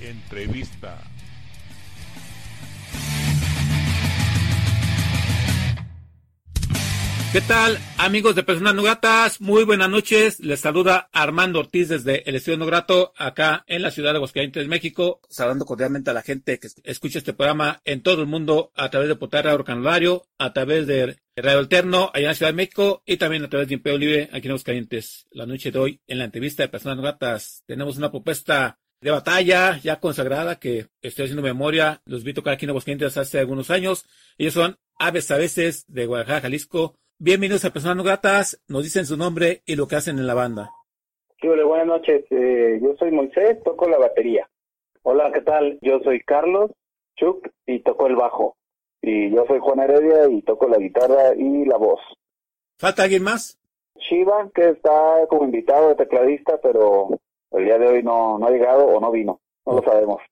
Entrevista. ¿Qué tal, amigos de Personas No? Muy buenas noches. Les saluda Armando Ortiz desde el Estudio No Grato, acá en la ciudad de Aguascalientes, México. Saludando cordialmente a la gente que escucha este programa en todo el mundo a través de Potar Radio Canulario, a través de Radio Alterno, allá en la Ciudad de México, y también a través de Imperio Libre, aquí en Aguascalientes. La noche de hoy, en la entrevista de Personas No tenemos una propuesta de batalla ya consagrada que estoy haciendo memoria, los vi tocar aquí en Aguascalientes hace algunos años. Ellos son Aves a veces de Guadalajara, Jalisco. Bienvenidos a Personas No Gratas, nos dicen su nombre y lo que hacen en la banda. Sí, hola, buenas noches. Eh, yo soy Moisés, toco la batería. Hola, ¿qué tal? Yo soy Carlos Chuck y toco el bajo. Y yo soy Juan Heredia y toco la guitarra y la voz. ¿Falta alguien más? Shiva, que está como invitado de tecladista, pero el día de hoy no, no ha llegado o no vino. No lo sabemos.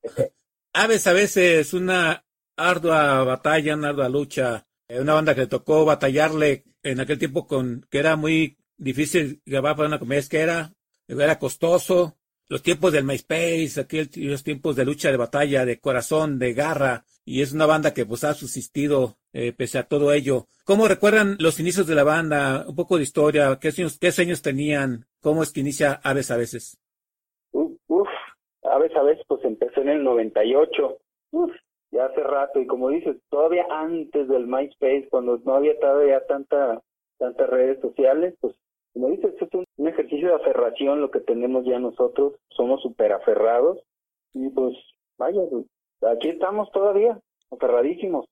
Aves a veces una ardua batalla, una ardua lucha. Eh, Una banda que le tocó batallarle en aquel tiempo con que era muy difícil grabar para una comedia que era, era costoso. Los tiempos del MySpace, aquel, los tiempos de lucha, de batalla, de corazón, de garra. Y es una banda que pues ha subsistido eh, pese a todo ello. ¿Cómo recuerdan los inicios de la banda? Un poco de historia. ¿Qué años, qué años tenían? ¿Cómo es que inicia Aves a veces? Uf, a veces, a veces, pues empezó en el 98. Uf, ya hace rato. Y como dices, todavía antes del MySpace, cuando no había todavía tanta, tantas redes sociales, pues como dices, es un, un ejercicio de aferración lo que tenemos ya nosotros. Somos súper aferrados. Y pues, vaya, pues, aquí estamos todavía, aferradísimos.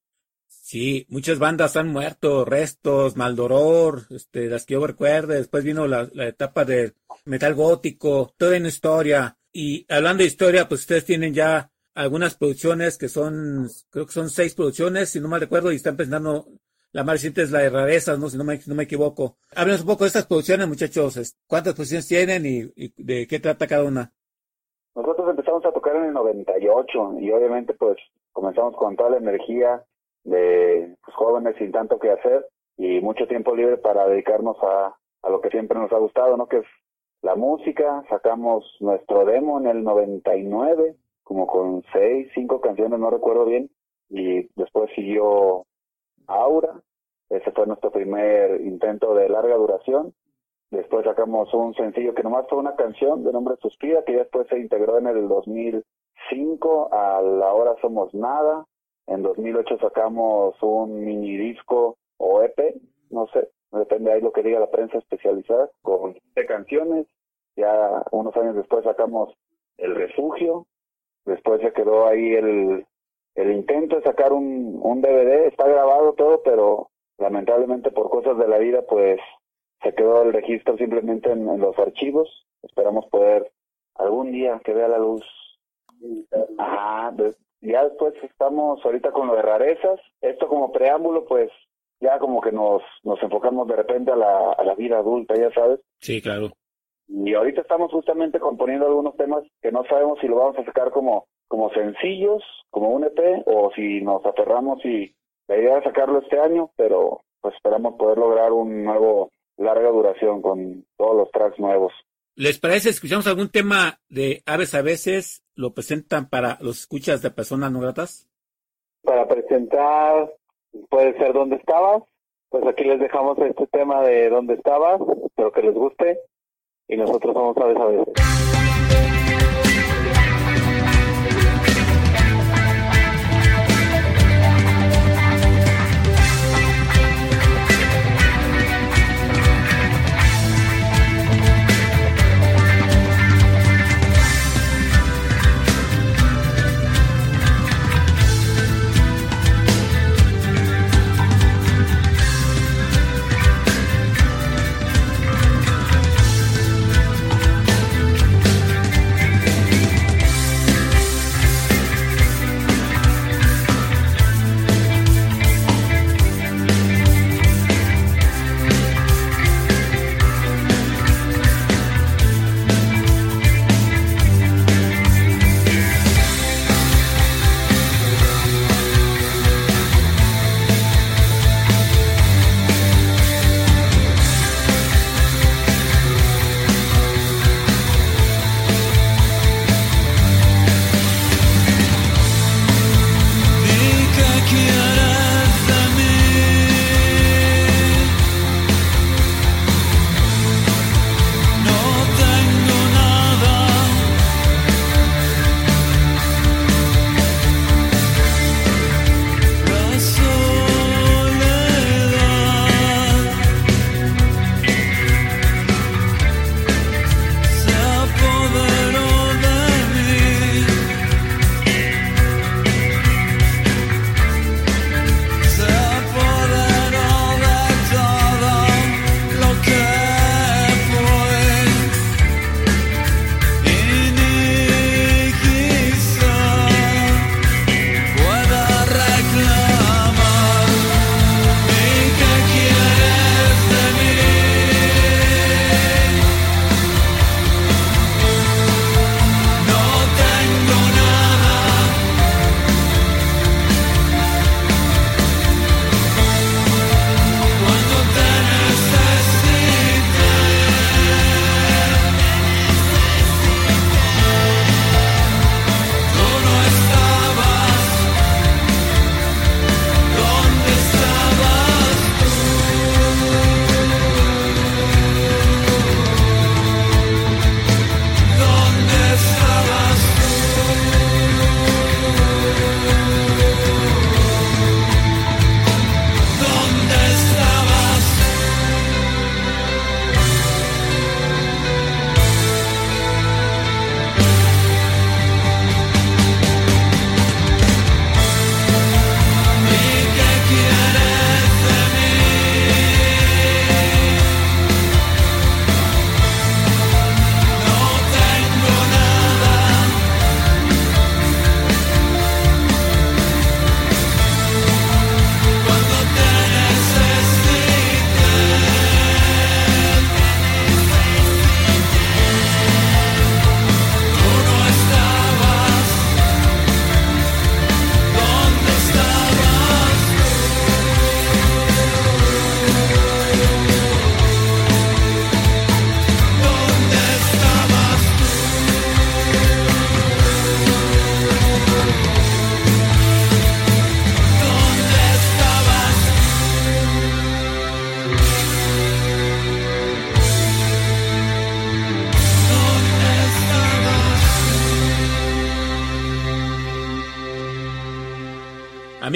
Sí, muchas bandas han muerto, Restos, Maldoror, este, las que yo recuerde, después vino la, etapa de metal gótico, toda una historia. Y hablando de historia, pues ustedes tienen ya algunas producciones que son, creo que son seis producciones, si no mal recuerdo, y están presentando, la más reciente es la de Rarezas, ¿no? Si no me, no me equivoco. Háblenos un poco de estas producciones, muchachos. ¿Cuántas producciones tienen y de qué trata cada una? Nosotros empezamos a tocar en el 98 y obviamente pues comenzamos con toda la energía de pues, jóvenes sin tanto que hacer y mucho tiempo libre para dedicarnos a, a lo que siempre nos ha gustado, ¿no? Que es la música. Sacamos nuestro demo en el 99, como con seis, cinco canciones, no recuerdo bien. Y después siguió Aura. Ese fue nuestro primer intento de larga duración. Después sacamos un sencillo que nomás fue una canción de nombre Suspira, que después se integró en el 2005 a La Hora Somos Nada. En 2008 sacamos un mini disco o EP, no sé, depende ahí lo que diga la prensa especializada, con 7 canciones. Ya unos años después sacamos El Refugio. Después se quedó ahí el, el intento de sacar un, un DVD. Está grabado todo, pero lamentablemente por cosas de la vida, pues se quedó el registro simplemente en, en los archivos. Esperamos poder algún día que vea la luz. Ajá, de- ya después estamos ahorita con lo de rarezas. Esto como preámbulo, pues ya como que nos, nos enfocamos de repente a la, a la vida adulta, ya sabes. Sí, claro. Y ahorita estamos justamente componiendo algunos temas que no sabemos si lo vamos a sacar como, como sencillos, como un EP, o si nos aferramos y la idea es sacarlo este año, pero pues esperamos poder lograr un nuevo larga duración con todos los tracks nuevos. ¿Les parece? Escuchamos algún tema de Aves a veces, lo presentan para los escuchas de personas no gratas. Para presentar, puede ser ¿Dónde estabas? Pues aquí les dejamos este tema de ¿Dónde estabas? Espero que les guste. Y nosotros vamos a ver a veces.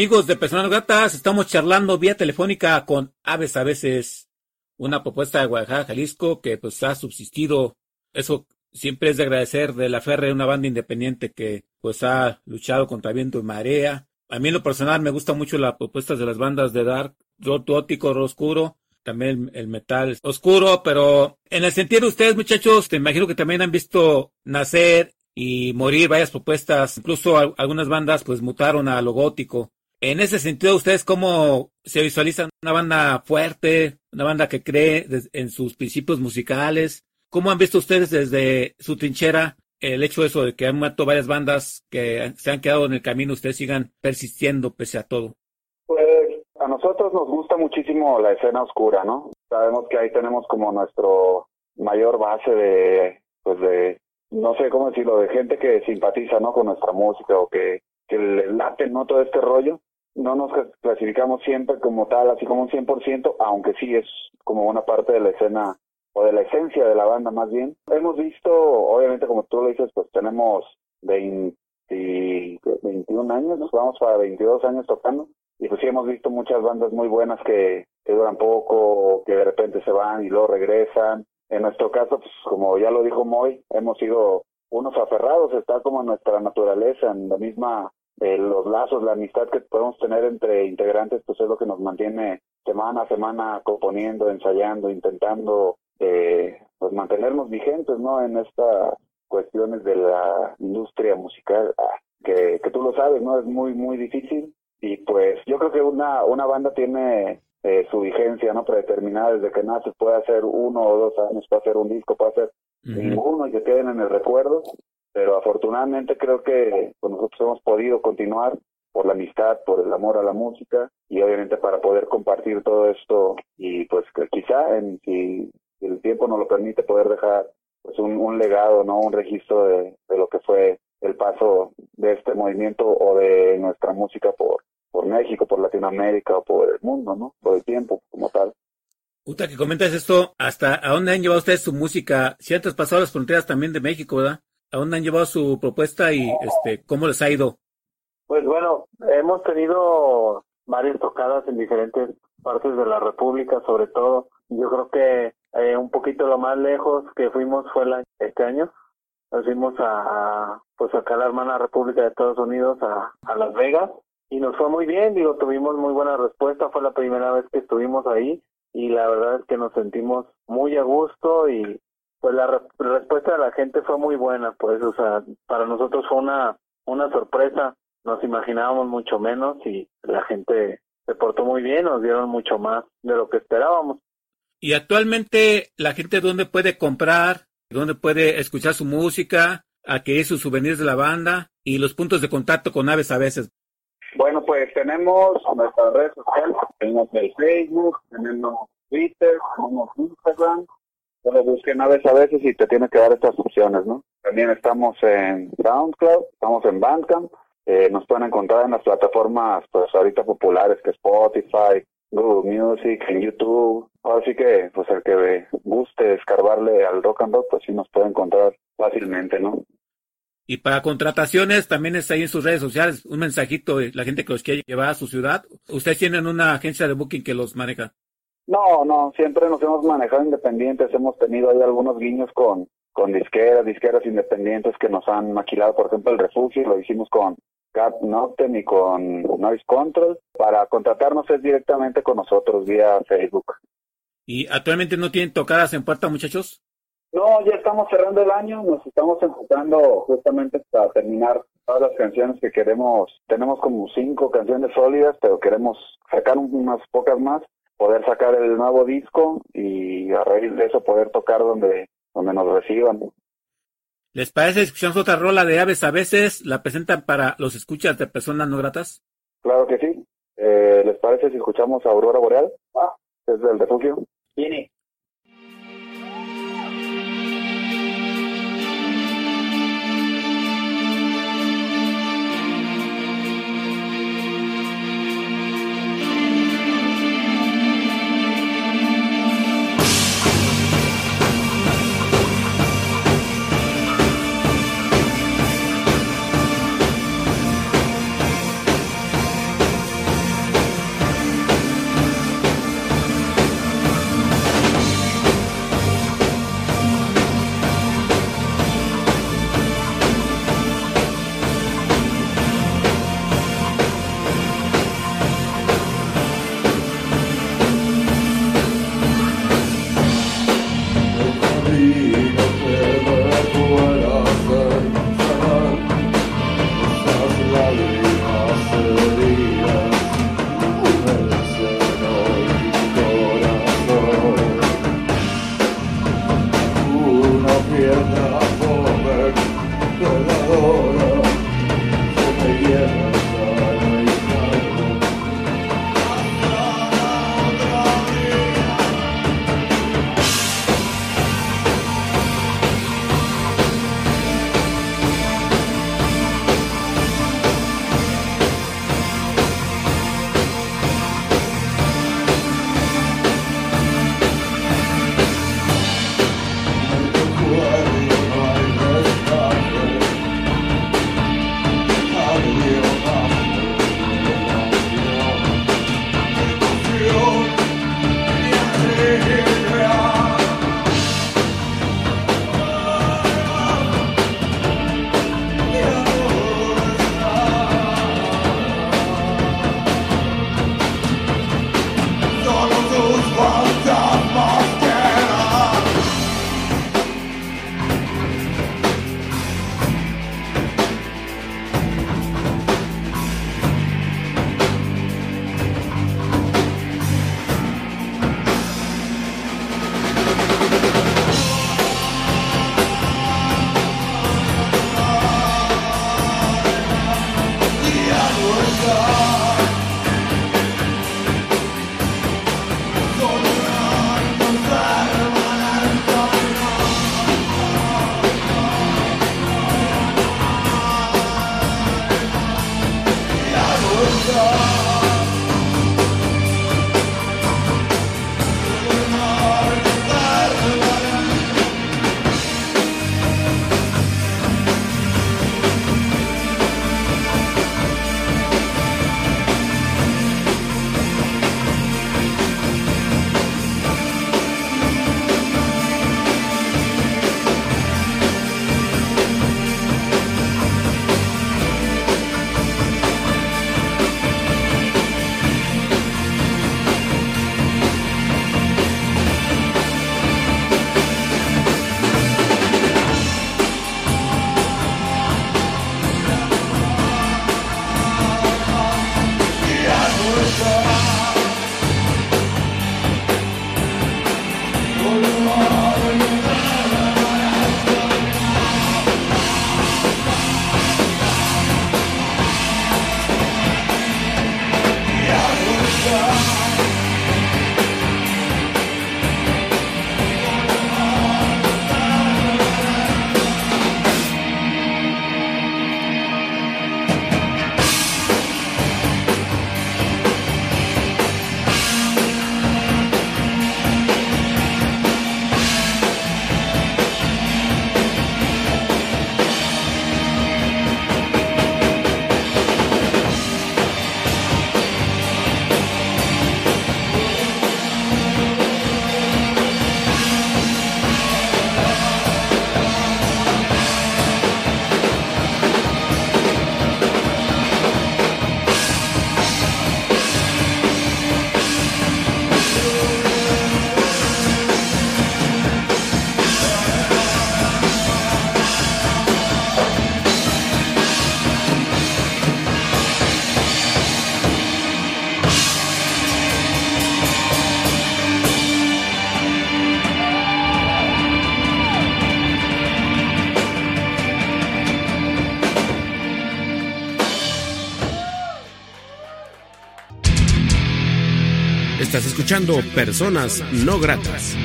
Amigos de Personas Gratas, estamos charlando vía telefónica con Aves a veces, una propuesta de Guadalajara, Jalisco, que pues ha subsistido. Eso siempre es de agradecer de la Ferre, una banda independiente que pues ha luchado contra viento y marea. A mí en lo personal me gusta mucho las propuestas de las bandas de dark, gótico, oscuro, también el metal oscuro, pero en el sentido de ustedes muchachos, te imagino que también han visto nacer y morir varias propuestas, incluso algunas bandas pues mutaron a lo gótico. En ese sentido, ¿ustedes cómo se visualizan una banda fuerte, una banda que cree en sus principios musicales? ¿Cómo han visto ustedes desde su trinchera el hecho de eso de que han muerto varias bandas que se han quedado en el camino, ustedes sigan persistiendo pese a todo? Pues a nosotros nos gusta muchísimo la escena oscura, ¿no? Sabemos que ahí tenemos como nuestro mayor base de, pues de no sé cómo decirlo, de gente que simpatiza, ¿no? Con nuestra música o que, que le late, ¿no? Todo este rollo. No nos clasificamos siempre como tal, así como un 100%, aunque sí es como una parte de la escena o de la esencia de la banda más bien. Hemos visto, obviamente como tú lo dices, pues tenemos 20, 21 años, nos vamos para 22 años tocando y pues sí hemos visto muchas bandas muy buenas que, que duran poco, que de repente se van y luego regresan en nuestro caso, pues como ya lo dijo Moy, hemos sido unos aferrados, está como nuestra naturaleza, en la misma, eh, los lazos, la amistad que podemos tener entre integrantes, pues es lo que nos mantiene semana a semana componiendo, ensayando, intentando eh, pues mantenernos vigentes, ¿no? En estas cuestiones de la industria musical, ah, que, que tú lo sabes, ¿no? Es muy, muy difícil. Y pues yo creo que una, una banda tiene eh, su vigencia no predeterminada desde que nace, puede hacer uno o dos años, puede hacer un disco, puede hacer ninguno y que queden en el recuerdo, pero afortunadamente creo que pues, nosotros hemos podido continuar por la amistad, por el amor a la música y obviamente para poder compartir todo esto y pues que quizá en, si, el tiempo nos lo permite poder dejar pues un, legado, no un registro de, de lo que fue el paso de este movimiento o de nuestra música por por México, por Latinoamérica o por el mundo, ¿no? Por el tiempo como tal. Uta, que comentas esto, ¿hasta a dónde han llevado ustedes su música? Si han traspasado las fronteras también de México, ¿verdad? ¿A dónde han llevado su propuesta y este cómo les ha ido? Pues bueno, hemos tenido varias tocadas en diferentes partes de la República, sobre todo. Yo creo que eh, un poquito lo más lejos que fuimos fue el este año. Nos fuimos a, pues acá a la hermana República de Estados Unidos, a Las Vegas, y nos fue muy bien, digo, tuvimos muy buena respuesta, fue la primera vez que estuvimos ahí y la verdad es que nos sentimos muy a gusto y pues la respuesta de la gente fue muy buena, pues, o sea, para nosotros fue una, una sorpresa, nos imaginábamos mucho menos y la gente se portó muy bien, nos dieron mucho más de lo que esperábamos. Y actualmente la gente dónde puede comprar, dónde puede escuchar su música, adquirir sus souvenirs de la banda y los puntos de contacto con Aves a veces. Bueno, pues tenemos nuestras redes sociales, tenemos el Facebook, tenemos Twitter, tenemos Instagram. Solo busquen a veces a veces y te tiene que dar estas opciones, ¿no? También estamos en SoundCloud, estamos en Bandcamp. Eh, nos pueden encontrar en las plataformas, pues ahorita populares que Spotify, Google Music, en YouTube. Así que, pues el que guste escarbarle al rock and roll, pues sí nos puede encontrar fácilmente, ¿no? Y para contrataciones también está ahí en sus redes sociales un mensajito la gente que los quiere llevar a su ciudad. ¿Ustedes tienen una agencia de booking que los maneja? No, no, siempre nos hemos manejado independientes. Hemos tenido ahí algunos guiños con, con disqueras, disqueras independientes que nos han maquilado. Por ejemplo, el refugio lo hicimos con Cat Noctem y con Noise Control. Para contratarnos es directamente con nosotros vía Facebook. ¿Y actualmente no tienen tocadas en puerta, muchachos? No, ya estamos cerrando el año, nos estamos enfocando justamente para terminar todas las canciones que queremos. Tenemos como cinco canciones sólidas, pero queremos sacar unas pocas más, poder sacar el nuevo disco y a raíz de eso poder tocar donde, donde nos reciban. ¿Les parece si escuchamos otra rola de aves a veces? ¿La presentan para los escuchas de personas no gratas? Claro que sí. Eh, ¿Les parece si escuchamos a Aurora Boreal? Ah, es del refugio. Viene. Escuchando Personas No Gratas.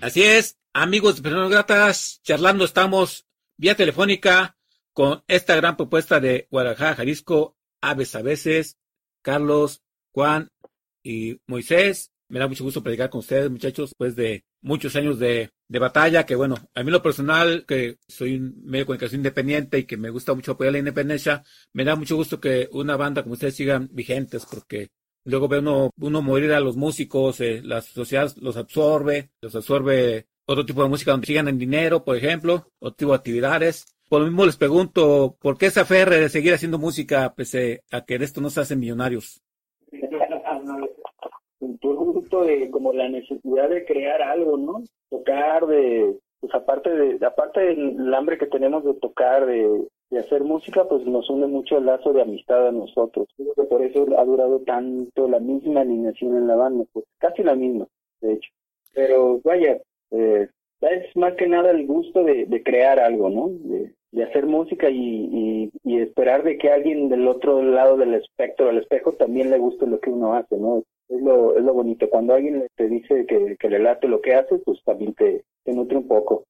Así es, amigos de Personas Gratas, charlando estamos vía telefónica con esta gran propuesta de Guadalajara, Jalisco, Aves a veces, Carlos, Juan y Moisés. Me da mucho gusto predicar con ustedes, muchachos, después de muchos años de, de, batalla, que bueno, a mí lo personal, que soy un medio de comunicación independiente y que me gusta mucho apoyar la independencia, me da mucho gusto que una banda como ustedes sigan vigentes, porque luego ve uno, uno morir a los músicos, eh, la sociedad los absorbe, los absorbe otro tipo de música donde sigan en dinero, por ejemplo, otro tipo de actividades. Por lo mismo les pregunto, ¿por qué esa aferre de seguir haciendo música pese a que de esto no se hacen millonarios? producto de como la necesidad de crear algo, ¿no? Tocar, de, pues aparte de, aparte del hambre que tenemos de tocar, de, de hacer música, pues nos une mucho el lazo de amistad a nosotros. Creo que por eso ha durado tanto la misma alineación en la banda, pues casi la misma, de hecho. Pero vaya, eh, es más que nada el gusto de, de crear algo, ¿no? De, de hacer música y, y, y, esperar de que alguien del otro lado del espectro, del espejo, también le guste lo que uno hace, ¿no? Es lo, es lo bonito. Cuando alguien te dice que, que le late lo que hace, pues también te, te nutre un poco.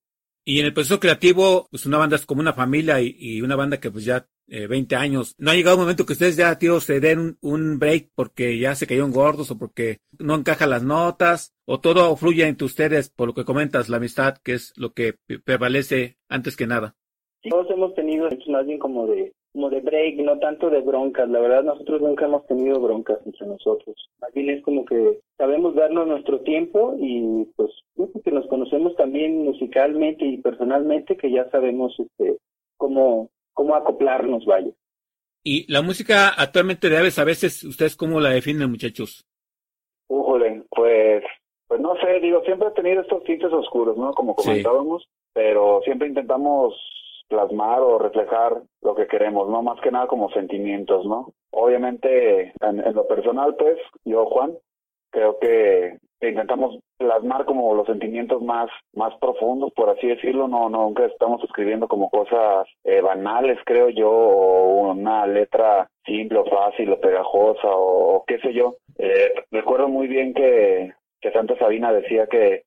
Y en el proceso creativo, pues una banda es como una familia y, y una banda que pues ya eh, 20 años. ¿No ha llegado un momento que ustedes ya, tío, se den un, un, break porque ya se cayeron gordos o porque no encajan las notas? ¿O todo fluye entre ustedes por lo que comentas, la amistad, que es lo que prevalece antes que nada? Todos hemos tenido más bien como de como de break, no tanto de broncas. La verdad, nosotros nunca hemos tenido broncas entre nosotros. Más bien es como que sabemos darnos nuestro tiempo y pues que nos conocemos también musicalmente y personalmente, que ya sabemos este cómo cómo acoplarnos, vaya. Y la música actualmente de Aves, a veces, ¿ustedes cómo la definen, muchachos? Újole, pues, pues no sé, digo, siempre he tenido estos tintes oscuros, ¿no? Como comentábamos, sí. pero siempre intentamos plasmar o reflejar lo que queremos, ¿no? Más que nada como sentimientos, ¿no? Obviamente, en, en lo personal, pues, yo, Juan, creo que intentamos plasmar como los sentimientos más más profundos por así decirlo no, nunca estamos escribiendo como cosas eh, banales creo yo o una letra simple o fácil o pegajosa o, o qué sé yo eh, recuerdo muy bien que que Santa Sabina decía que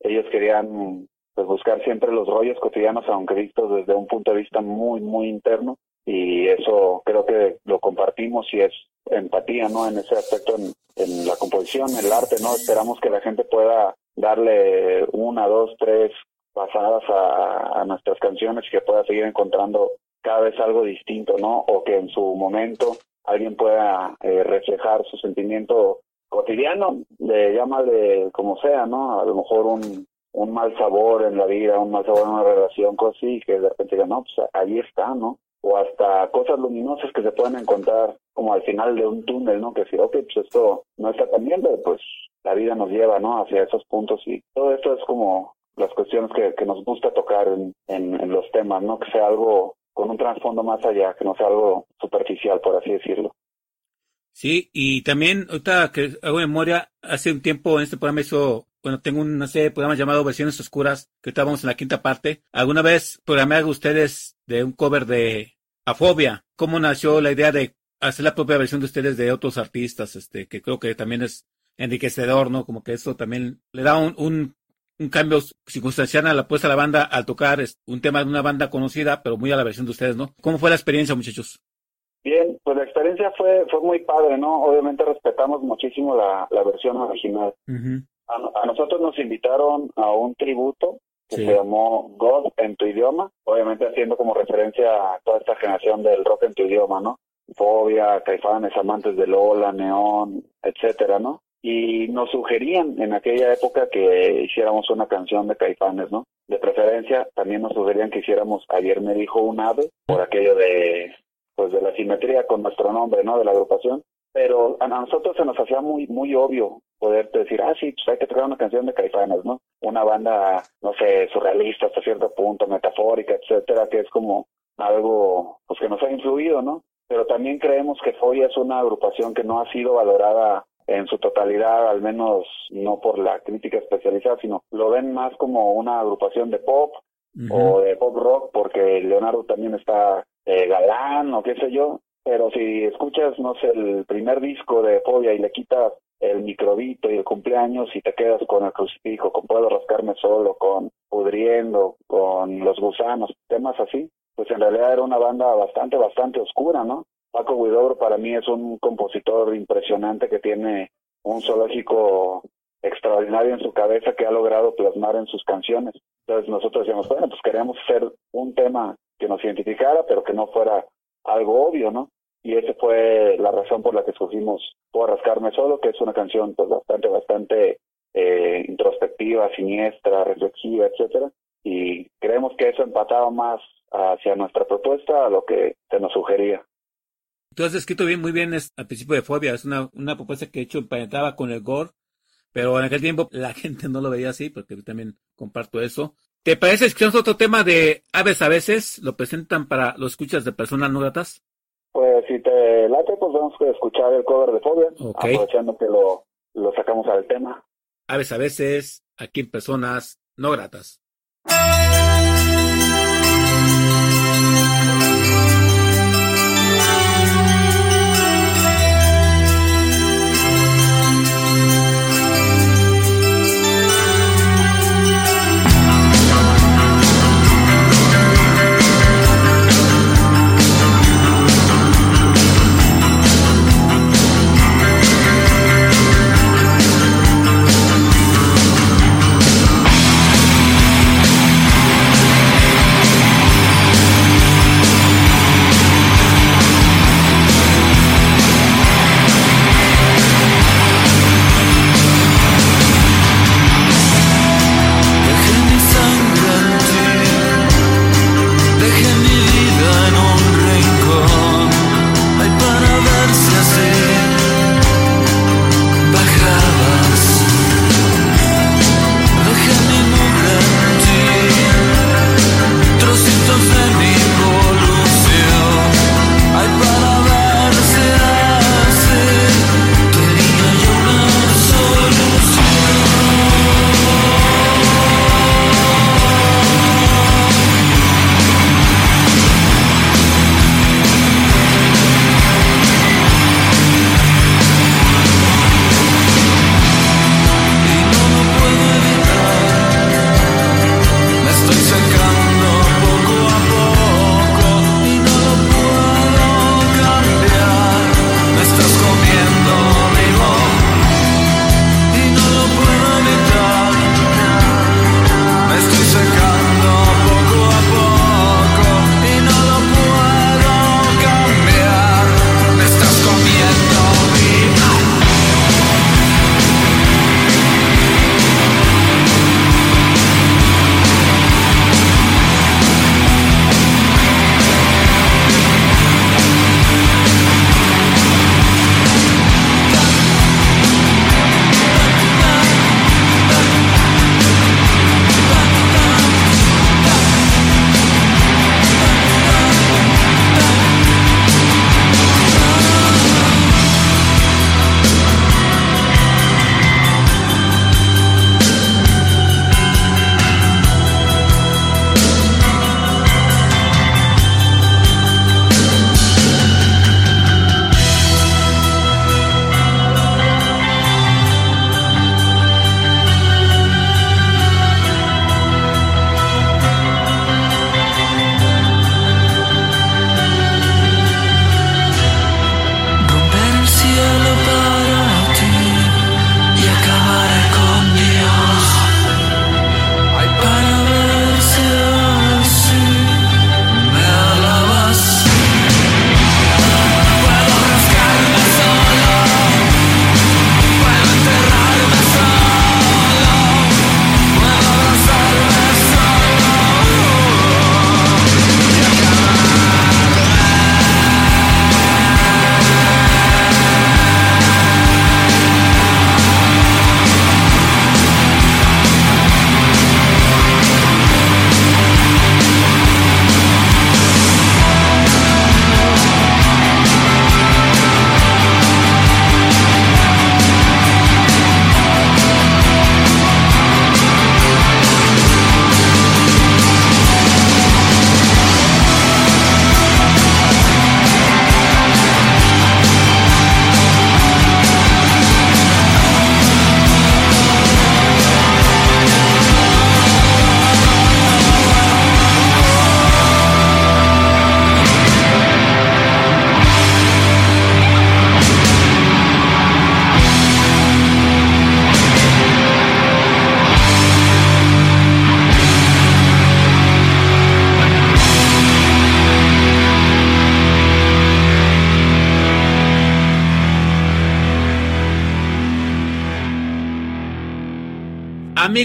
ellos querían pues buscar siempre los rollos cotidianos aunque vistos desde un punto de vista muy muy interno y eso creo que lo compartimos y es empatía, ¿no? En ese aspecto, en, la composición, el arte, ¿no? Esperamos que la gente pueda darle una, dos, tres pasadas a, a nuestras canciones y que pueda seguir encontrando cada vez algo distinto, ¿no? O que en su momento alguien pueda eh, reflejar su sentimiento cotidiano, de llámale como sea, ¿no? A lo mejor un, un mal sabor en la vida, un mal sabor en una relación, cosas así, que de repente digan, no, pues ahí está, ¿no? o hasta cosas luminosas que se pueden encontrar como al final de un túnel, ¿no? Que si, ok, pues esto no está tan bien, pero pues la vida nos lleva, ¿no? Hacia esos puntos y todo esto es como las cuestiones que, que nos gusta tocar en, en, en, los temas, ¿no? Que sea algo con un trasfondo más allá, que no sea algo superficial, por así decirlo. Sí, y también, ahorita que hago memoria, hace un tiempo en este programa hizo bueno, tengo una serie de programas llamado Versiones Oscuras, que estábamos en la quinta parte. ¿Alguna vez programé a ustedes de un cover de Afobia? ¿Cómo nació la idea de hacer la propia versión de ustedes de otros artistas? Este, que creo que también es enriquecedor, ¿no? Como que eso también le da un, un, un cambio circunstancial a la puesta a la banda al tocar un tema de una banda conocida, pero muy a la versión de ustedes, ¿no? ¿Cómo fue la experiencia, muchachos? Bien, pues la experiencia fue fue muy padre, ¿no? Obviamente respetamos muchísimo la, la versión original. Uh -huh. A, a, nosotros nos invitaron a un tributo que sí. se llamó God en tu idioma, obviamente haciendo como referencia a toda esta generación del rock en tu idioma, ¿no? Fobia, Caifanes, Amantes de Lola, Neón, etcétera, ¿no? Y nos sugerían en aquella época que hiciéramos una canción de Caifanes, ¿no? De preferencia, también nos sugerían que hiciéramos Ayer me dijo un ave, por aquello de, pues de la simetría con nuestro nombre, ¿no? De la agrupación. Pero a nosotros se nos hacía muy, muy obvio poder decir, ah, sí, pues hay que tocar una canción de Caifanes, ¿no? Una banda, no sé, surrealista hasta cierto punto, metafórica, etcétera, que es como algo, pues que nos ha influido, ¿no? Pero también creemos que Foya es una agrupación que no ha sido valorada en su totalidad, al menos no por la crítica especializada, sino lo ven más como una agrupación de pop uh -huh. o de pop rock, porque Leonardo también está eh, galán o qué sé yo, pero si escuchas, no sé, el primer disco de Fobia y le quitas el microbito y el cumpleaños y te quedas con el crucifijo, con Puedo rascarme solo, con Pudriendo, con Los Gusanos, temas así, pues en realidad era una banda bastante, bastante oscura, ¿no? Paco Guidobro para mí es un compositor impresionante que tiene un zoológico extraordinario en su cabeza que ha logrado plasmar en sus canciones. Entonces nosotros decíamos, bueno, pues queríamos hacer un tema que nos identificara, pero que no fuera algo obvio, ¿no? Y esa fue la razón por la que escogimos Puedo rascarme solo, que es una canción pues bastante, bastante eh, introspectiva, siniestra, reflexiva, etcétera. Y creemos que eso empataba más hacia nuestra propuesta a lo que se nos sugería. Tú has escrito bien, muy bien es, al principio de Fobia, es una, una propuesta que he hecho emparentaba con el gore, pero en aquel tiempo la gente no lo veía así, porque yo también comparto eso. ¿Te parece que otro tema de aves a veces? ¿Lo presentan para los escuchas de personas no gratas? Pues si te late, pues vamos a escuchar el cover de Fobia, aprovechando que lo, lo sacamos al tema. Aves a veces, aquí en personas no gratas.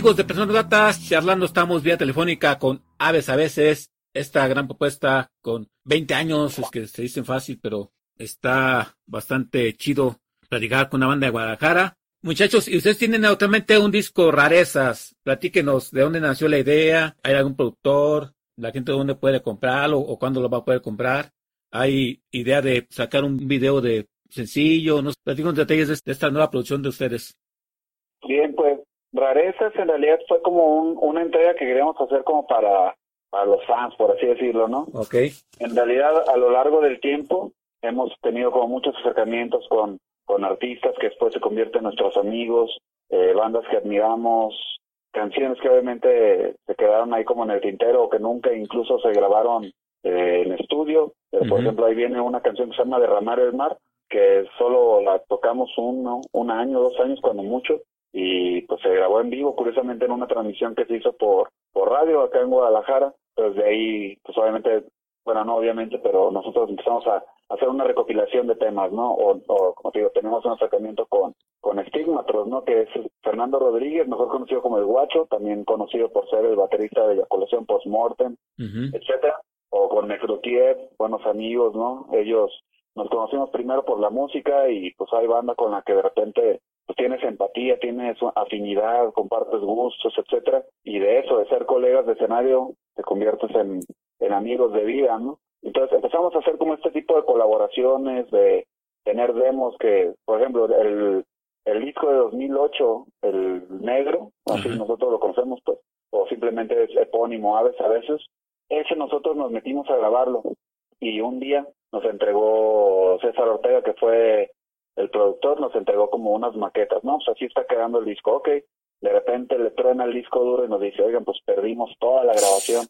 Amigos de Personas Gratas, charlando estamos vía telefónica con Aves a veces. Esta gran propuesta con 20 años, es que se dicen fácil, pero está bastante chido platicar con una banda de Guadalajara. Muchachos, y ustedes tienen actualmente un disco rarezas. Platíquenos de dónde nació la idea. ¿Hay algún productor? ¿La gente de dónde puede comprarlo o cuándo lo va a poder comprar? ¿Hay idea de sacar un video de sencillo? ¿Nos platican detalles de esta nueva producción de ustedes? Bien, pues Rarezas en realidad fue como un, una entrega que queríamos hacer como para, para los fans, por así decirlo, ¿no? Ok. En realidad, a lo largo del tiempo, hemos tenido como muchos acercamientos con, con artistas que después se convierten en nuestros amigos, eh, bandas que admiramos, canciones que obviamente se quedaron ahí como en el tintero o que nunca incluso se grabaron eh, en estudio. Por ejemplo, ahí viene una canción que se llama Derramar el Mar, que solo la tocamos un, un año, dos años cuando mucho, y pues se grabó en vivo, curiosamente en una transmisión que se hizo por, por radio acá en Guadalajara, pues de ahí, pues obviamente, bueno, no obviamente, pero nosotros empezamos a hacer una recopilación de temas, ¿no? O, o como te digo, tenemos un acercamiento con, con Stigmatros, ¿no? Que es Fernando Rodríguez, mejor conocido como El Guacho, también conocido por ser el baterista de Eyaculación Postmortem, etcétera, o con Necrotiev, buenos amigos, ¿no? Ellos nos conocimos primero por la música y pues hay banda con la que de repente pues, tienes empatía, tienes afinidad, compartes gustos, etcétera, y de eso, de ser colegas de escenario, te conviertes en, en amigos de vida, ¿no? Entonces empezamos a hacer como este tipo de colaboraciones, de tener demos que, por ejemplo, el, el disco de 2008, el negro, así nosotros lo conocemos, pues, o simplemente es epónimo Aves a veces, ese nosotros nos metimos a grabarlo y un día nos entregó César Ortega, que fue el productor, nos entregó como unas maquetas, ¿no? Pues así está quedando el disco, ok. De repente le truena el disco duro y nos dice, oigan, pues perdimos toda la grabación.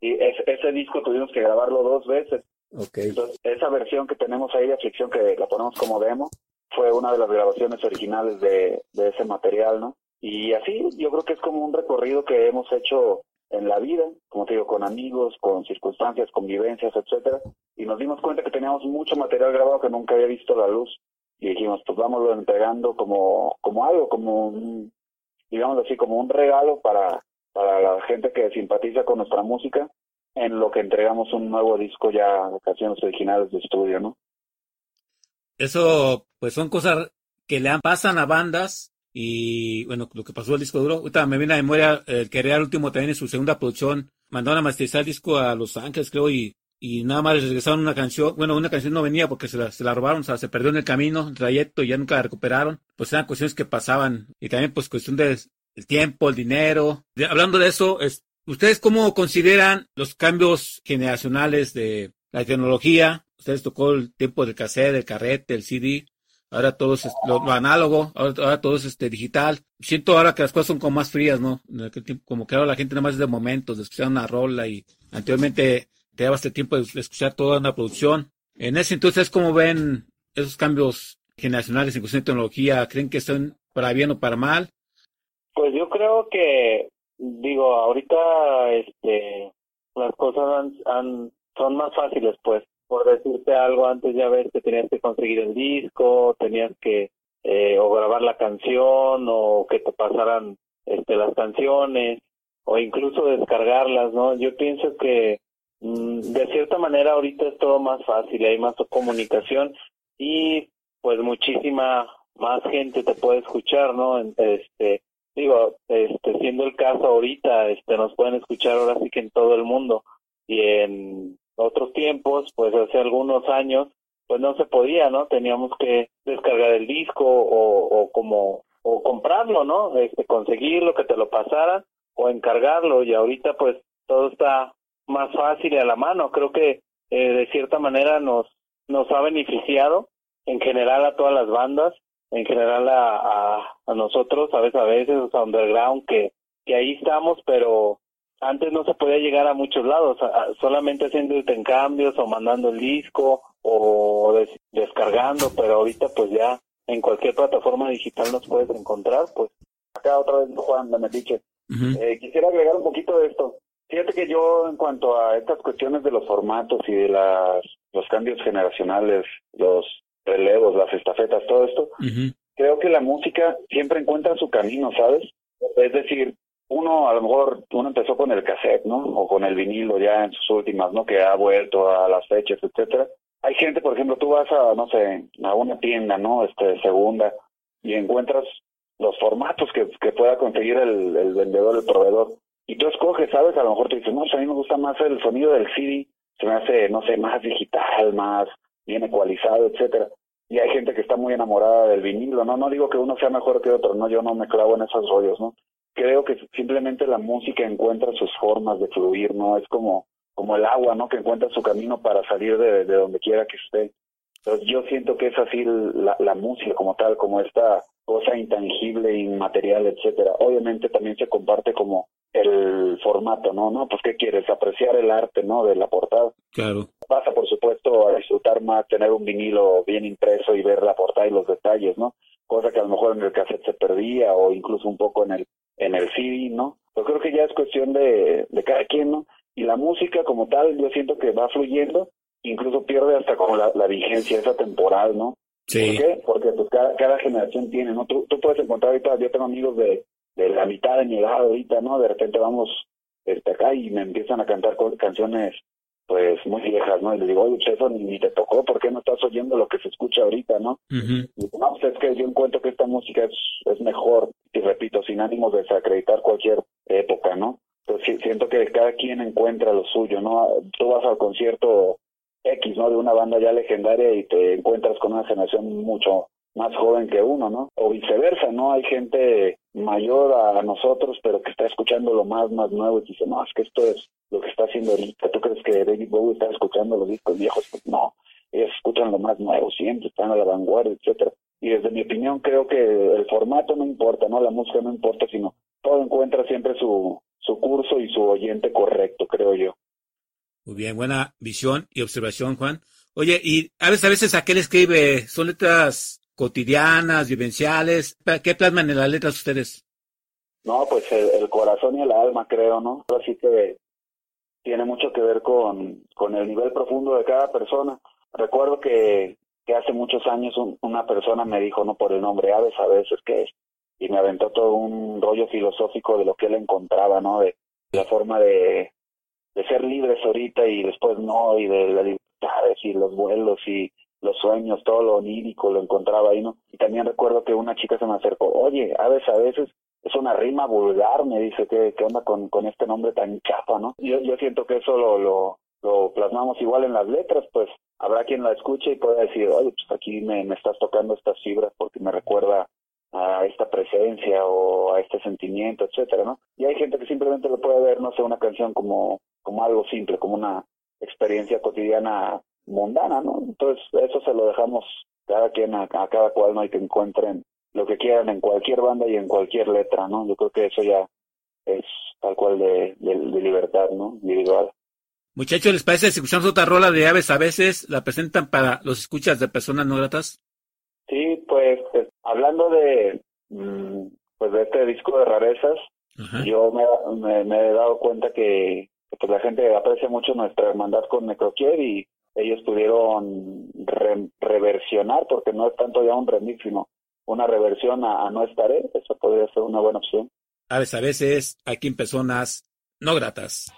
Y ese disco tuvimos que grabarlo dos veces. Okay. Entonces, esa versión que tenemos ahí de Aflicción, que la ponemos como demo, fue una de las grabaciones originales de, de ese material, ¿no? Y así, yo creo que es como un recorrido que hemos hecho en la vida, como te digo, con amigos, con circunstancias, convivencias, etcétera, y nos dimos cuenta que teníamos mucho material grabado que nunca había visto la luz y dijimos, pues vámonos entregando como como algo, como un, digamos así, como un regalo para para la gente que simpatiza con nuestra música, en lo que entregamos un nuevo disco ya de canciones originales de estudio, ¿no? Eso, pues son cosas que le pasan a bandas y bueno, lo que pasó el disco duro, ahorita me viene a memoria el que el último también en su segunda producción, mandaron a masterizar el disco a Los Ángeles, creo, y, y nada más regresaron una canción, bueno, una canción no venía porque se la, se la robaron, o sea, se perdió en el camino, el trayecto, y ya nunca la recuperaron, pues eran cuestiones que pasaban, y también pues cuestión de el tiempo, el dinero. hablando de eso, es, ¿ustedes cómo consideran los cambios generacionales de la tecnología? Ustedes tocó el tiempo del cassette, del carrete, el CD, ahora todo es lo, análogo, ahora, todo es este digital. Siento ahora que las cosas son como más frías, ¿no? Como que ahora la gente nada más es de momentos, de escuchar una rola y anteriormente te daba este tiempo de escuchar toda una producción. En ese entonces, ¿cómo ven esos cambios generacionales en cuestión de tecnología? ¿Creen que son para bien o para mal? Pues yo creo que, digo, ahorita este, las cosas han, son más fáciles, pues por decirte algo, antes ya ves que tenías que conseguir el disco, tenías que eh, o grabar la canción o que te pasaran este, las canciones o incluso descargarlas, ¿no? Yo pienso que mm, de cierta manera ahorita es todo más fácil, hay más comunicación y pues muchísima más gente te puede escuchar, ¿no? Este, digo, este, siendo el caso ahorita, este, nos pueden escuchar ahora sí que en todo el mundo y en otros tiempos, pues hace algunos años, pues no se podía, ¿no? Teníamos que descargar el disco o, o como o comprarlo, ¿no? Este, conseguirlo, que te lo pasaran o encargarlo y ahorita pues todo está más fácil y a la mano. Creo que eh, de cierta manera nos nos ha beneficiado en general a todas las bandas, en general a, a, a nosotros, a veces a veces, sea, underground, que, que ahí estamos, pero antes no se podía llegar a muchos lados, solamente haciendo intercambios o mandando el disco o descargando, pero ahorita pues ya en cualquier plataforma digital nos puedes encontrar, pues. Acá otra vez Juan de Metiche. eh, quisiera agregar un poquito de esto. Fíjate que yo en cuanto a estas cuestiones de los formatos y de las, los cambios generacionales, los relevos, las estafetas, todo esto, creo que la música siempre encuentra su camino, ¿sabes? es decir, uno a lo mejor, uno empezó con el cassette, ¿no? O con el vinilo ya en sus últimas, ¿no? Que ha vuelto a las fechas, etcétera. Hay gente, por ejemplo, tú vas a, no sé, a una tienda, ¿no? Este, segunda, y encuentras los formatos que, que pueda conseguir el, vendedor, el proveedor. Y tú escoges, ¿sabes? A lo mejor te dices, no, pues a mí me gusta más el sonido del CD, se me hace, no sé, más digital, más bien ecualizado, etcétera. Y hay gente que está muy enamorada del vinilo, ¿no? No digo que uno sea mejor que otro, no, yo no me clavo en esos rollos, ¿no? Creo que simplemente la música encuentra sus formas de fluir, ¿no? Es como, como el agua, ¿no? Que encuentra su camino para salir de, de donde quiera que esté. Entonces yo siento que es así la, la música como tal, como esta cosa intangible, inmaterial, etcétera. Obviamente también se comparte como el formato, ¿no? ¿No? Pues, ¿qué quieres? Apreciar el arte, ¿no? De la portada. Claro. Pasa, por supuesto, a disfrutar más tener un vinilo bien impreso y ver la portada y los detalles, ¿no? Cosa que a lo mejor en el cassette se perdía o incluso un poco en el en el CD, ¿no? Yo creo que ya es cuestión de, de cada quien, ¿no? Y la música como tal, yo siento que va fluyendo, incluso pierde hasta como la, la vigencia esa temporal, ¿no? Sí. ¿Por qué? Porque pues cada, cada generación tiene, ¿no? Tú, tú puedes encontrar ahorita, yo tengo amigos de, de la mitad de mi edad ahorita, ¿no? De repente vamos este, acá y me empiezan a cantar canciones pues muy viejas, ¿no? Y les digo, oye, pues eso ni, te tocó, ¿por qué no estás oyendo lo que se escucha ahorita, no? Y digo, no, pues es que yo encuentro que esta música es, es mejor, y repito, sin ánimos de desacreditar cualquier época, ¿no? Sí- siento que cada quien encuentra lo suyo, ¿no? Tú vas al concierto X, ¿no? De una banda ya legendaria y te encuentras con una generación mucho más joven que uno, ¿no? O viceversa, ¿no? Hay gente mayor a nosotros, pero que está escuchando lo más, más nuevo y dice, no, es que esto es lo que está haciendo ahorita. ¿Tú crees que David Bowie está escuchando los discos viejos? Pues no, ellos escuchan lo más nuevo siempre, están a la vanguardia, etcétera. Y desde mi opinión creo que el formato no importa, ¿no? La música no importa, sino todo encuentra siempre su, su curso y su oyente correcto, creo yo. Muy bien, buena visión y observación, Juan. Oye, y a veces, a veces a qué le escribe, son letras cotidianas, vivenciales, ¿qué plasman en las letras ustedes? No, pues el, corazón y el alma, creo, ¿no? Así que tiene mucho que ver con, con el nivel profundo de cada persona. Recuerdo que, que hace muchos años un- una persona me dijo, no por el nombre Aves a veces, ¿qué es? Y me aventó todo un rollo filosófico de lo que él encontraba, ¿no? De la forma de, de ser libres ahorita y después no, y de las libertades y los vuelos y los sueños, todo lo onírico lo encontraba ahí, ¿no? Y también recuerdo que una chica se me acercó, oye, Aves a veces es una rima vulgar, me dice, ¿qué, qué onda con, con este nombre tan chapa, no? Yo, yo siento que eso lo, lo, lo plasmamos igual en las letras, pues habrá quien la escuche y pueda decir, oye, pues aquí me, me estás tocando estas fibras porque me recuerda a esta presencia o a este sentimiento, etcétera, ¿no? Y hay gente que simplemente lo puede ver, no sé, una canción como, como algo simple, como una experiencia cotidiana mundana, ¿no? Entonces eso se lo dejamos cada quien a, a cada cual, ¿no? Y que encuentren lo que quieran en cualquier banda y en cualquier letra, ¿no? Yo creo que eso ya es tal cual de, de, de libertad, ¿no? Individual. Muchachos, ¿les parece si escuchamos otra rola de aves a veces? ¿La presentan para los escuchas de personas no gratas? Sí, pues, pues, hablando de mm, pues de este disco de rarezas, Ajá. yo me, me, me he dado cuenta que pues la gente aprecia mucho nuestra hermandad con Necroquier y ellos pudieron re- reversionar, porque no es tanto ya un remix, sino una reversión a, a No Estaré, eso podría ser una buena opción. Aves a veces, aquí en personas no gratas.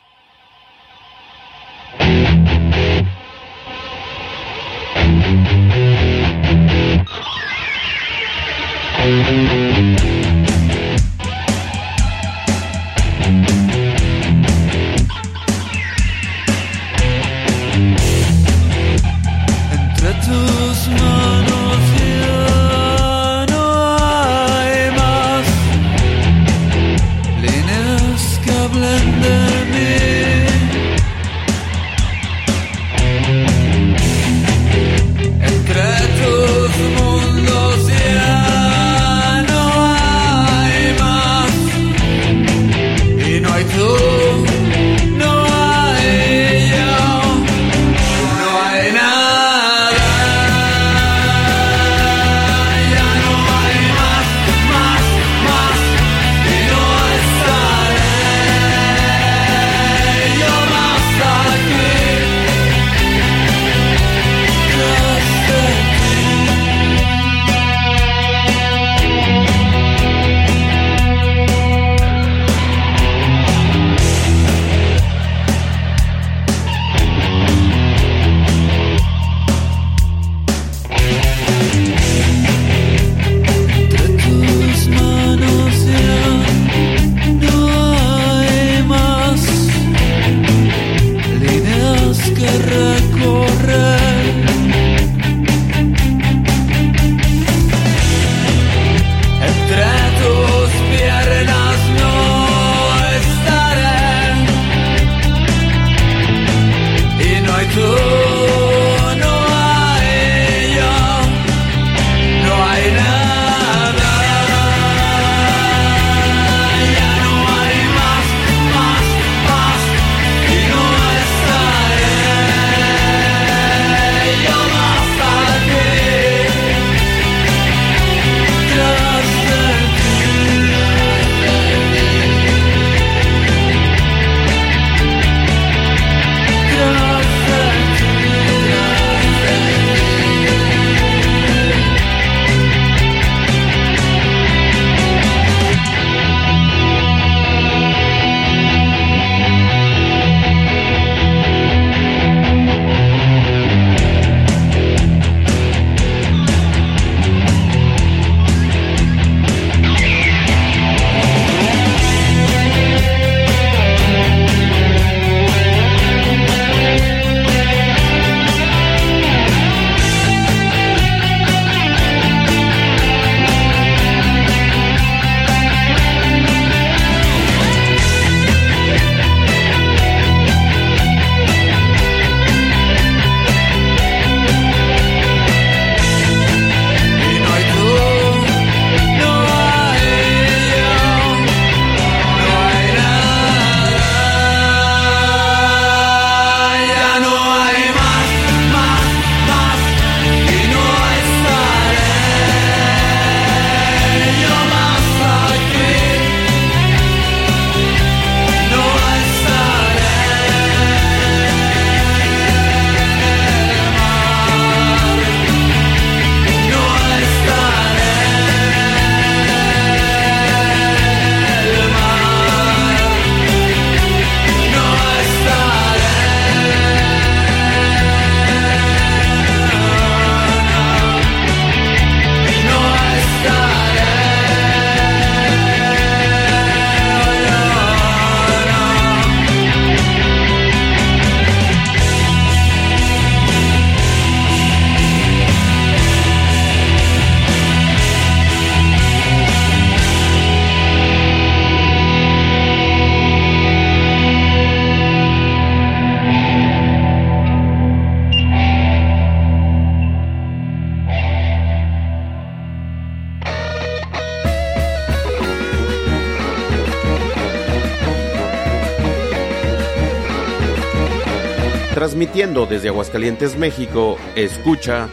Transmitiendo desde Aguascalientes, México, escucha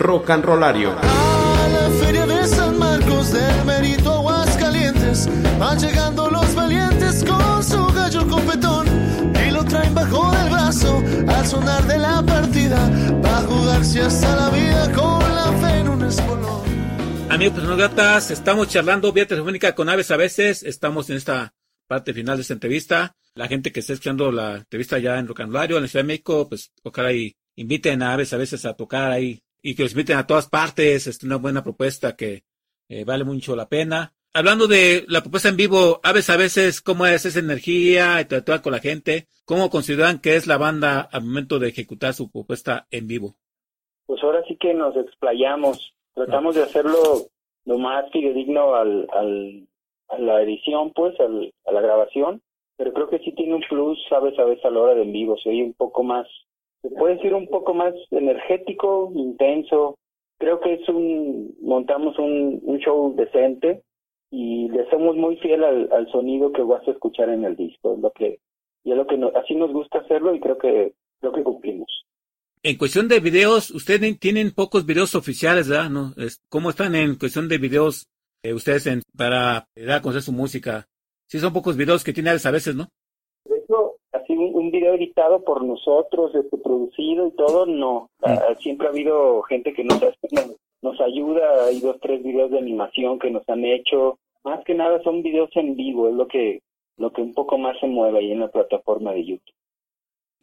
Rock and Rollario. A la feria de San Marcos del Merito Aguascalientes van llegando los valientes con su gallo competón y lo traen bajo del brazo al sonar de la partida va a jugarse hasta la vida con la fe en un espolón. Amigos personas gratas, estamos charlando vía telefónica con Aves a veces, estamos en esta parte final de esta entrevista. La gente que está escuchando la entrevista ya en Rollario, en la Ciudad de México, pues ojalá y inviten a Aves a veces a tocar ahí y que los inviten a todas partes. Es una buena propuesta que eh, vale mucho la pena. Hablando de la propuesta en vivo, Aves a veces, ¿cómo es esa energía y tratar con la gente? ¿Cómo consideran que es la banda al momento de ejecutar su propuesta en vivo? Pues ahora sí que nos explayamos, tratamos de hacerlo lo más fidedigno al, al, a la edición, pues, al, a la grabación, pero creo que sí tiene un plus, sabes, a veces a la hora de en vivo, se oye un poco más, se puede decir un poco más energético, intenso, creo que es un, montamos un, show decente y le somos muy fiel al, sonido que vas a escuchar en el disco, es lo que, y lo que no- así nos gusta hacerlo y creo que, creo que cumplimos. En cuestión de videos, ustedes tienen pocos videos oficiales, ¿verdad? ¿No? ¿Cómo están en cuestión de videos eh, ustedes en- para dar a conocer su música? Sí, son pocos videos que tiene a veces, ¿no? De hecho, así un, video editado por nosotros, este, producido y todo, no. Ah, siempre ha habido gente que nos, nos, nos ayuda, hay dos, tres videos de animación que nos han hecho. Más que nada son videos en vivo, es lo que, lo que un poco más se mueve ahí en la plataforma de YouTube.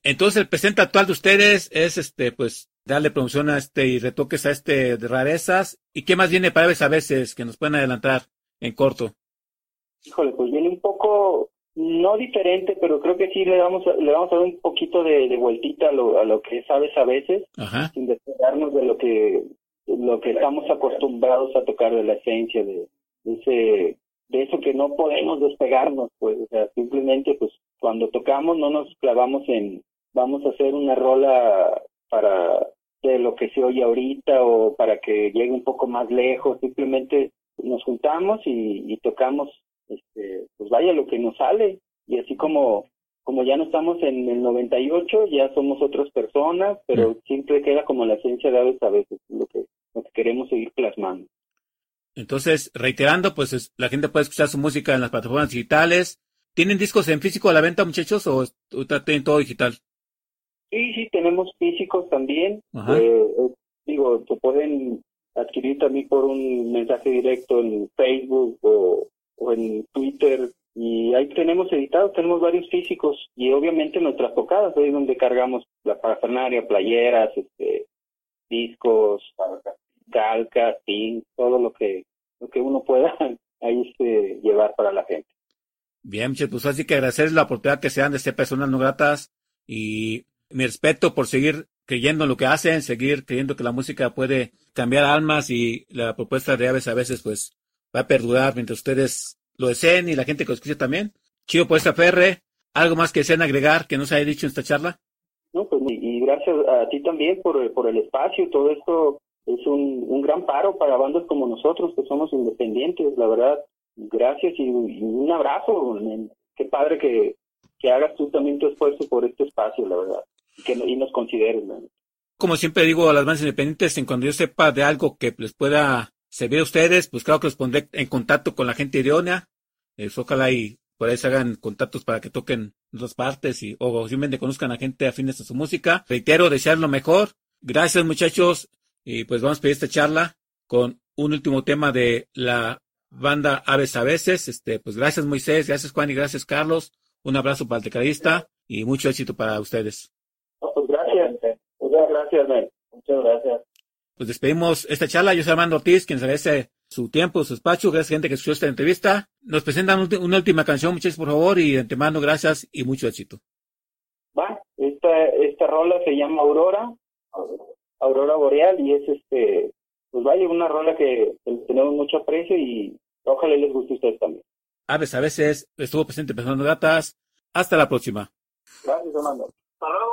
Entonces, el presente actual de ustedes es, este, pues, darle promoción a este y retoques a este de rarezas. ¿Y qué más viene para a veces que nos pueden adelantar en corto? Híjole, pues viene un poco, no diferente, pero creo que sí le vamos a, le vamos a dar un poquito de, de vueltita a lo, a lo que sabes a veces. Ajá. sin despegarnos de lo que lo que estamos acostumbrados a tocar de la esencia de, de ese de eso que no podemos despegarnos pues o sea simplemente pues cuando tocamos no nos clavamos en vamos a hacer una rola para de lo que se oye ahorita o para que llegue un poco más lejos simplemente nos juntamos y, y tocamos este pues vaya lo que nos sale y así como como ya no estamos en el 98, ya somos otras personas, pero siempre queda como la esencia de aves a veces, lo que, lo que queremos seguir plasmando. Entonces, reiterando, pues es- la gente puede escuchar su música en las plataformas digitales. ¿Tienen discos en físico a la venta, muchachos, o, o tienen todo digital? Sí, sí, tenemos físicos también. Eh, eh, digo, se pueden adquirir también por un mensaje directo en Facebook o, o en Twitter. Y ahí tenemos editados, tenemos varios físicos y obviamente nuestras tocadas, ahí es donde cargamos la parafernaria, playeras, este, discos, calcas, pins, todo lo que lo que uno pueda ahí este, llevar para la gente. Bien, pues así que agradecerles la oportunidad que sean de ser personas no gratas y mi respeto por seguir creyendo en lo que hacen, seguir creyendo que la música puede cambiar almas y la propuesta de aves a veces pues va a perdurar mientras ustedes lo deseen y la gente que lo escuche también. Chido por esta PR. ¿Algo más que deseen agregar que no se haya dicho en esta charla? No, pues y, gracias a ti también por, por el espacio. Todo esto es un, un gran paro para bandas como nosotros que somos independientes, la verdad. Gracias y, un abrazo. men. Qué padre que, que hagas tú también tu esfuerzo por este espacio, la verdad. Que y nos consideres. men. Como siempre digo a las bandas independientes, en cuando yo sepa de algo que les pueda servir a ustedes, pues claro que los pondré en contacto con la gente idónea. Eh, ojalá y por ahí se hagan contactos para que toquen en otras partes y, o simplemente conozcan a gente afines a su música. Reitero, desear lo mejor. Gracias muchachos. Y pues vamos a pedir esta charla con un último tema de la banda Aves a veces. Este, pues gracias Moisés, gracias Juan y gracias Carlos. Un abrazo para el tecladista y mucho éxito para ustedes. No, pues gracias. Muchas gracias. Muchas gracias. Pues despedimos esta charla. Yo soy Armando Ortiz, quien se agradece su tiempo, su espacio. Gracias, gente que escuchó esta entrevista. Nos presentan una última canción, muchachos, por favor, y de antemano, gracias y mucho éxito. Va, esta, esta rola se llama Aurora, Aurora Boreal, y es este, pues vaya, una rola que, que tenemos mucho aprecio y ojalá les guste a ustedes también. Aves a veces estuvo presente Pensando Gatas. Hasta la próxima. Gracias, Armando. Hasta luego.